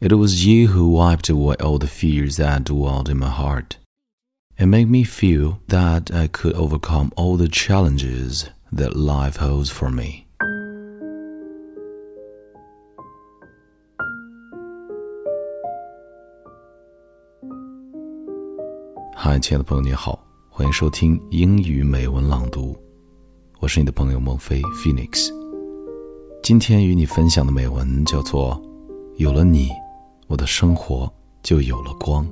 It was you who wiped away all the fears that dwelled in my heart and made me feel that I could overcome all the challenges that life holds for me. Hi, Hi，亲爱的朋友，你好，欢迎收听英语美文朗读，我是你的朋友孟飞 Phoenix。今天与你分享的美文叫做《有了你》。我的生活就有了光。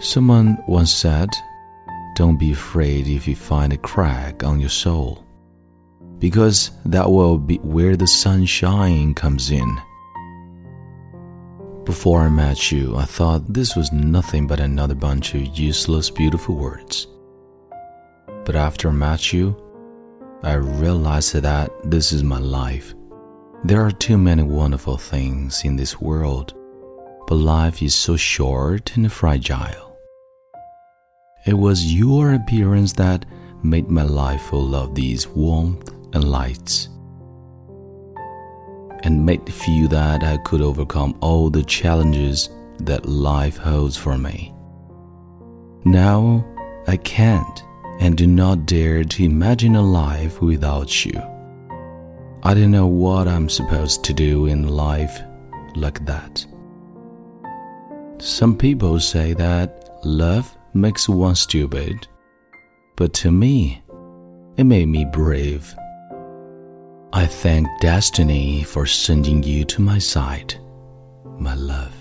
Someone once said, Don't be afraid if you find a crack on your soul, because that will be where the sunshine comes in. Before I met you, I thought this was nothing but another bunch of useless, beautiful words. But after I met you, I realized that this is my life. There are too many wonderful things in this world, but life is so short and fragile. It was your appearance that made my life full of these warmth and lights and made me feel that I could overcome all the challenges that life holds for me. Now I can't and do not dare to imagine a life without you. I don't know what I'm supposed to do in life like that. Some people say that love makes one stupid, but to me, it made me brave. I thank destiny for sending you to my side, my love.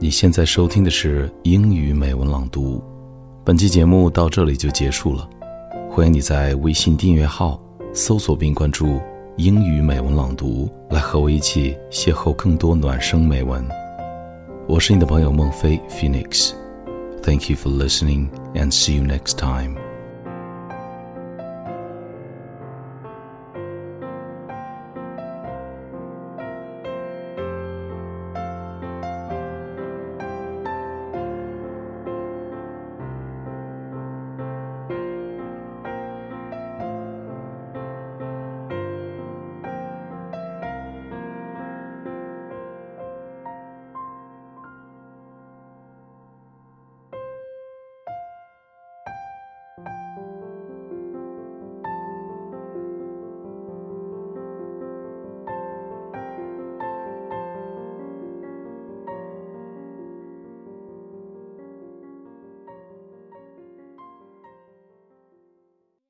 你现在收听的是英语美文朗读，本期节目到这里就结束了。欢迎你在微信订阅号搜索并关注英语美文朗读，来和我一起邂逅更多暖声美文。我是你的朋友孟非 Phoenix。Thank you for listening and see you next time.